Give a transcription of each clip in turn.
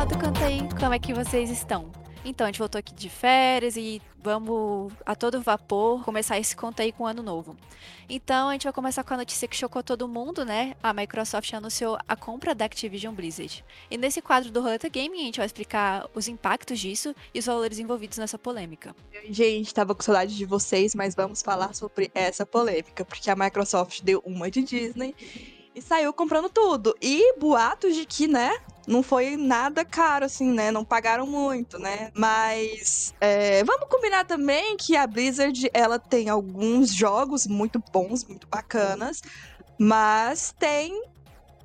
pessoal do Cantei, como é que vocês estão? Então, a gente voltou aqui de férias e vamos a todo vapor começar esse conto aí com o ano novo. Então, a gente vai começar com a notícia que chocou todo mundo, né? A Microsoft anunciou a compra da Activision Blizzard. E nesse quadro do Roleta Gaming, a gente vai explicar os impactos disso e os valores envolvidos nessa polêmica. Gente, tava com saudade de vocês, mas vamos falar sobre essa polêmica, porque a Microsoft deu uma de Disney e saiu comprando tudo. E boatos de que, né, não foi nada caro, assim, né? Não pagaram muito, né? Mas é, vamos combinar também que a Blizzard ela tem alguns jogos muito bons, muito bacanas, mas tem.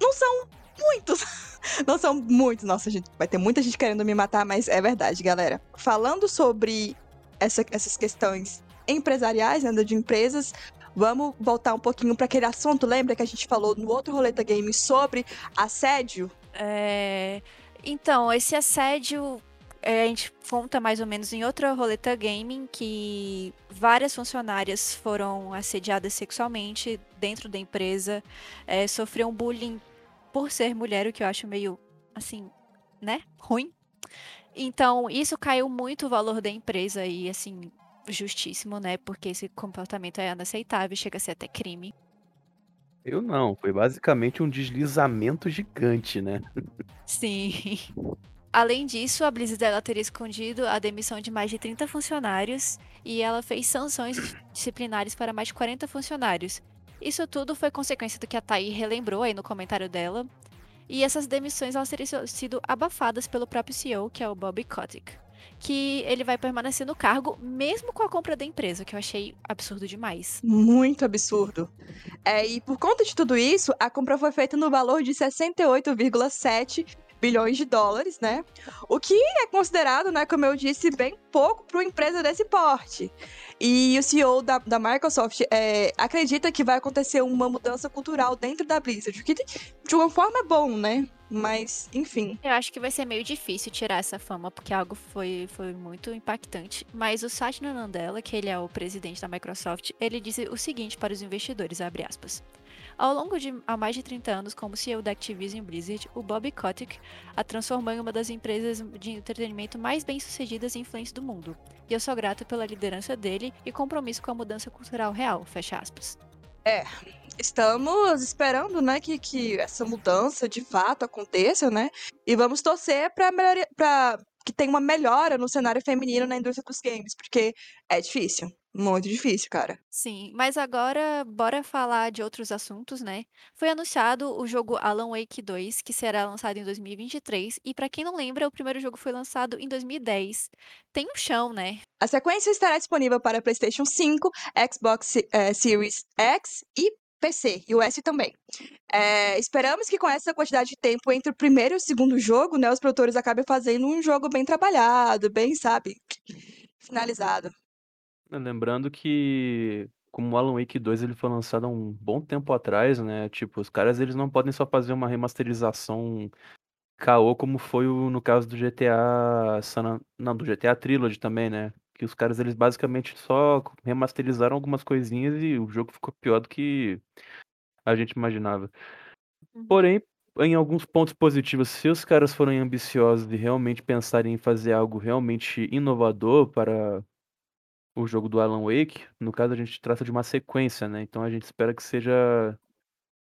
Não são muitos. Não são muitos. Nossa, gente, vai ter muita gente querendo me matar, mas é verdade, galera. Falando sobre essa, essas questões empresariais, né, de empresas, vamos voltar um pouquinho para aquele assunto. Lembra que a gente falou no outro Roleta Game sobre assédio? É... Então, esse assédio é, a gente conta mais ou menos em outra roleta gaming que várias funcionárias foram assediadas sexualmente dentro da empresa, é, sofriam bullying por ser mulher, o que eu acho meio assim, né, ruim. Então, isso caiu muito o valor da empresa e assim, justíssimo, né, porque esse comportamento é inaceitável, chega a ser até crime. Eu não, foi basicamente um deslizamento gigante, né? Sim. Além disso, a Blizzard ela teria escondido a demissão de mais de 30 funcionários e ela fez sanções disciplinares para mais de 40 funcionários. Isso tudo foi consequência do que a Thay relembrou aí no comentário dela. E essas demissões elas teriam sido abafadas pelo próprio CEO, que é o Bobby Kotick que ele vai permanecer no cargo, mesmo com a compra da empresa, que eu achei absurdo demais. Muito absurdo. É, e por conta de tudo isso, a compra foi feita no valor de 68,7 bilhões de dólares, né? O que é considerado, né, como eu disse, bem pouco para uma empresa desse porte. E o CEO da, da Microsoft é, acredita que vai acontecer uma mudança cultural dentro da Blizzard, o que de uma forma é bom, né? Mas, enfim. Eu acho que vai ser meio difícil tirar essa fama, porque algo foi, foi muito impactante. Mas o Satya Nadella, que ele é o presidente da Microsoft, ele disse o seguinte para os investidores, abre aspas. Ao longo de há mais de 30 anos como CEO da Activision Blizzard, o Bobby Kotick a transformou em uma das empresas de entretenimento mais bem-sucedidas e influentes do mundo. E eu sou grato pela liderança dele e compromisso com a mudança cultural real, fecha aspas. É, estamos esperando, né, que, que essa mudança de fato aconteça, né? E vamos torcer para para que tenha uma melhora no cenário feminino na indústria dos games, porque é difícil. Muito difícil, cara. Sim, mas agora bora falar de outros assuntos, né? Foi anunciado o jogo Alan Wake 2, que será lançado em 2023, e para quem não lembra, o primeiro jogo foi lançado em 2010. Tem um chão, né? A sequência estará disponível para PlayStation 5, Xbox é, Series X e PC, e o S também. É, esperamos que com essa quantidade de tempo entre o primeiro e o segundo jogo, né, os produtores acabem fazendo um jogo bem trabalhado, bem, sabe, finalizado. Lembrando que, como o Alan Wake 2 ele foi lançado há um bom tempo atrás, né? Tipo, os caras eles não podem só fazer uma remasterização caô como foi o, no caso do GTA San... não, do GTA Trilogy também, né? Que os caras eles basicamente só remasterizaram algumas coisinhas e o jogo ficou pior do que a gente imaginava. Uhum. Porém, em alguns pontos positivos, se os caras forem ambiciosos e realmente pensarem em fazer algo realmente inovador para o jogo do Alan Wake, no caso a gente trata de uma sequência, né? Então a gente espera que seja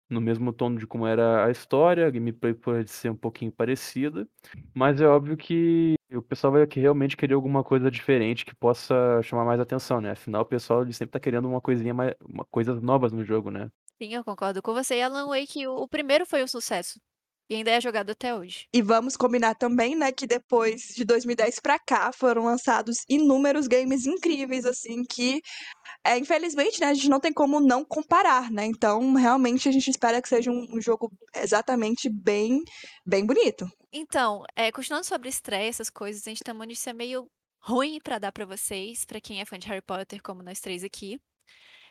no mesmo tom de como era a história, a gameplay pode ser um pouquinho parecida, mas é óbvio que o pessoal vai realmente querer alguma coisa diferente que possa chamar mais atenção, né? Afinal, o pessoal sempre tá querendo uma coisinha mais, uma, coisas novas no jogo, né? Sim, eu concordo com você. Alan Wake, o primeiro foi um sucesso. E ainda é jogado até hoje. E vamos combinar também, né, que depois de 2010 para cá foram lançados inúmeros games incríveis, assim, que é, infelizmente, né, a gente não tem como não comparar, né? Então, realmente a gente espera que seja um, um jogo exatamente bem, bem bonito. Então, é, continuando sobre estreia, essas coisas, a gente tem uma notícia meio ruim para dar para vocês, para quem é fã de Harry Potter, como nós três aqui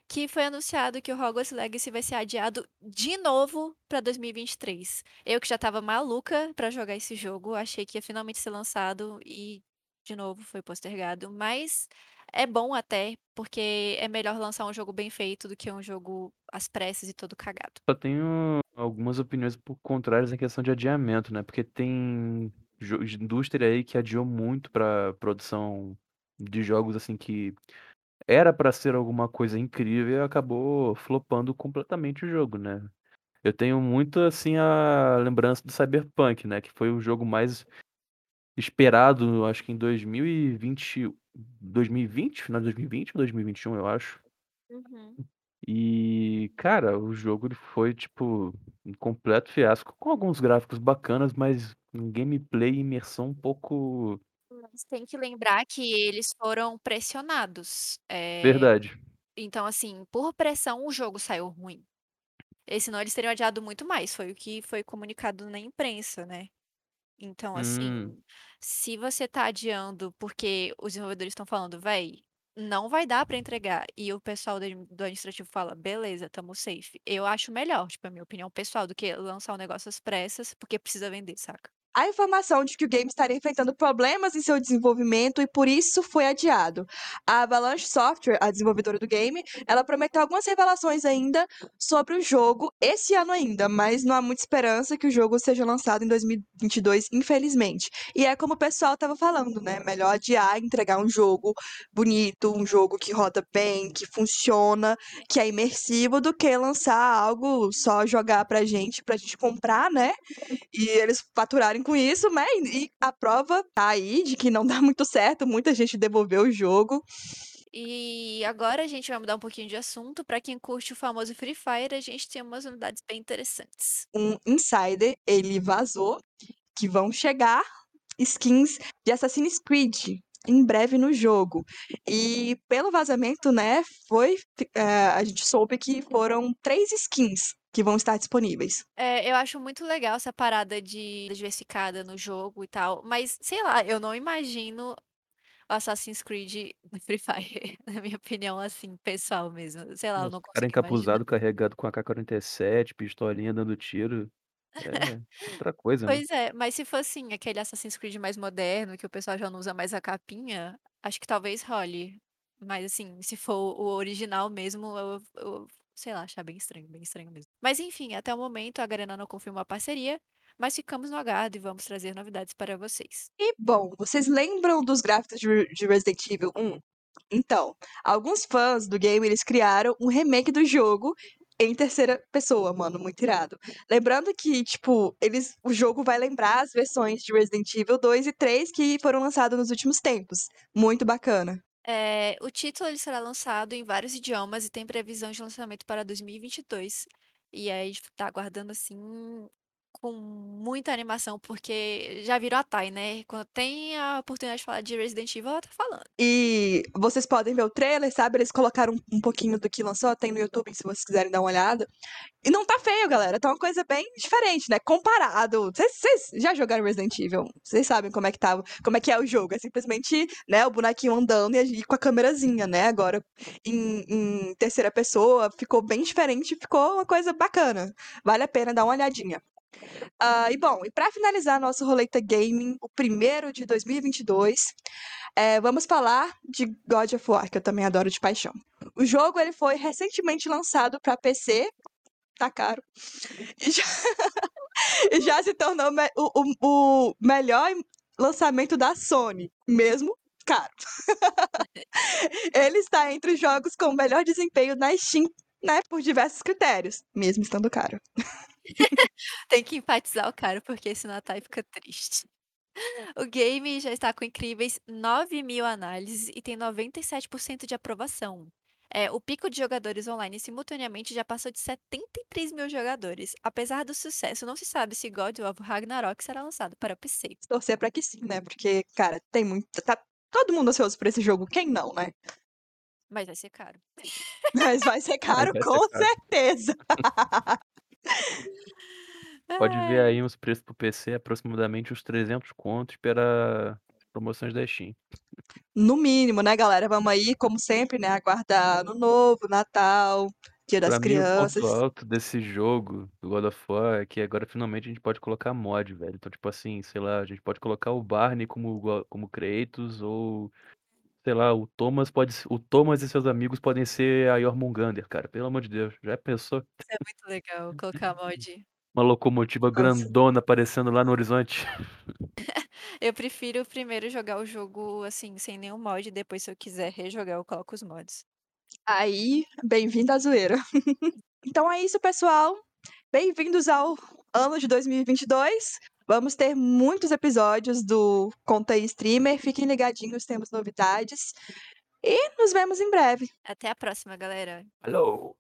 que foi anunciado que o Hogwarts Legacy vai ser adiado de novo para 2023. Eu que já estava maluca para jogar esse jogo, achei que ia finalmente ser lançado e de novo foi postergado, mas é bom até, porque é melhor lançar um jogo bem feito do que um jogo às pressas e todo cagado. Só tenho algumas opiniões por contrárias em questão de adiamento, né? Porque tem indústria aí que adiou muito pra produção de jogos assim que era pra ser alguma coisa incrível e acabou flopando completamente o jogo, né? Eu tenho muito assim a lembrança do Cyberpunk, né? Que foi o jogo mais esperado, acho que em 2020, 2020, final de 2020 ou 2021, eu acho. Uhum. E, cara, o jogo foi, tipo, um completo fiasco, com alguns gráficos bacanas, mas um gameplay e imersão um pouco. Mas tem que lembrar que eles foram pressionados. É... Verdade. Então, assim, por pressão, o jogo saiu ruim. E senão eles teriam adiado muito mais. Foi o que foi comunicado na imprensa, né? Então, assim, Hum, se você tá adiando porque os desenvolvedores estão falando, véi, não vai dar pra entregar, e o pessoal do do administrativo fala, beleza, tamo safe. Eu acho melhor, tipo, a minha opinião pessoal, do que lançar um negócio às pressas, porque precisa vender, saca? A informação de que o game estaria enfrentando problemas em seu desenvolvimento e por isso foi adiado. A Avalanche Software, a desenvolvedora do game, ela prometeu algumas revelações ainda sobre o jogo esse ano ainda, mas não há muita esperança que o jogo seja lançado em 2022, infelizmente. E é como o pessoal estava falando, né? Melhor adiar entregar um jogo bonito, um jogo que roda bem, que funciona, que é imersivo, do que lançar algo só jogar pra gente, pra gente comprar, né? E eles faturarem com isso, né? E a prova tá aí de que não dá muito certo, muita gente devolveu o jogo. E agora a gente vai mudar um pouquinho de assunto. Pra quem curte o famoso Free Fire, a gente tem umas unidades bem interessantes. Um insider, ele vazou que vão chegar skins de Assassin's Creed em breve no jogo. E pelo vazamento, né, foi é, a gente soube que foram três skins que vão estar disponíveis. É, eu acho muito legal essa parada de diversificada no jogo e tal, mas sei lá, eu não imagino o Assassin's Creed no Free Fire, na minha opinião, assim, pessoal mesmo. Sei lá, eu Os não cara consigo imaginar. encapuzado, carregado com AK-47, pistolinha dando tiro. É outra coisa, né? Pois é, mas se for assim, aquele Assassin's Creed mais moderno, que o pessoal já não usa mais a capinha, acho que talvez role. Mas assim, se for o original mesmo, eu, eu sei lá, achar bem estranho, bem estranho mesmo. Mas enfim, até o momento a Garena não confirmou a parceria, mas ficamos no aguardo e vamos trazer novidades para vocês. E bom, vocês lembram dos gráficos de, de Resident Evil 1? Então, alguns fãs do game eles criaram um remake do jogo em terceira pessoa, mano, muito irado. Lembrando que, tipo, eles, o jogo vai lembrar as versões de Resident Evil 2 e 3 que foram lançadas nos últimos tempos. Muito bacana. É, o título ele será lançado em vários idiomas e tem previsão de lançamento para 2022. E aí gente tá aguardando assim com muita animação, porque já virou a Thay, né? Quando tem a oportunidade de falar de Resident Evil, ela tá falando. E vocês podem ver o trailer, sabe? Eles colocaram um, pouquinho do que lançou, tem no YouTube, se vocês quiserem dar uma olhada. E não tá feio, galera. Tá uma coisa bem diferente, né? Comparado. Vocês já jogaram Resident Evil? Vocês sabem como é que tá, como é que é o jogo. É simplesmente, né, o bonequinho andando e, e com a câmerazinha, né? Agora, em, em terceira pessoa, ficou bem diferente, ficou uma coisa bacana. Vale a pena dar uma olhadinha. Ah, e bom, e para finalizar nosso Roleta Gaming, o primeiro de 2022, é, vamos falar de God of War, que eu também adoro de paixão. O jogo ele foi recentemente lançado para PC, tá caro, e já, e já se tornou me- o, o- o melhor lançamento da Sony, mesmo caro. ele está entre os jogos com melhor desempenho na Steam, né, por diversos critérios, mesmo estando caro. Tem que enfatizar o cara, porque senão a Thay fica triste. O game já está com incríveis 9 mil análises e tem 97% de aprovação. É, o pico de jogadores online simultaneamente já passou de 73 mil jogadores. Apesar do sucesso, não se sabe se God of Ragnarok será lançado para PC. torcer pra que sim, né? Porque, cara, tem muito. Tá todo mundo ansioso por esse jogo, quem não, né? Mas vai ser caro. Mas vai ser caro, vai ser com caro. certeza. Pode ver aí os preços pro PC, aproximadamente uns 300 contos pela promoções da Steam. No mínimo, né, galera? Vamos aí, como sempre, né? Aguardar Ano Novo, Natal, Dia das Pra mim, o Crianças. ponto alto desse jogo, do God of War, é que agora finalmente a gente pode colocar mod, velho. Então, tipo assim, sei lá, a gente pode colocar o Barney como, como Kratos, ou, sei lá, o Thomas pode o Thomas e seus amigos podem ser a Jormungandr, cara. Pelo amor de Deus, já pensou? isso é muito legal colocar mod. Uma locomotiva Nossa. grandona aparecendo lá no horizonte. Eu prefiro primeiro jogar o jogo assim, sem nenhum mod, depois se eu quiser rejogar eu coloco os mods. Aí, bem-vindo à zoeira. então é isso, pessoal. Bem-vindos ao ano de 2022. Vamos ter muitos episódios do Conta aí Streamer. Fiquem ligadinhos, temos novidades. E nos vemos em breve. Até a próxima, galera. Alô!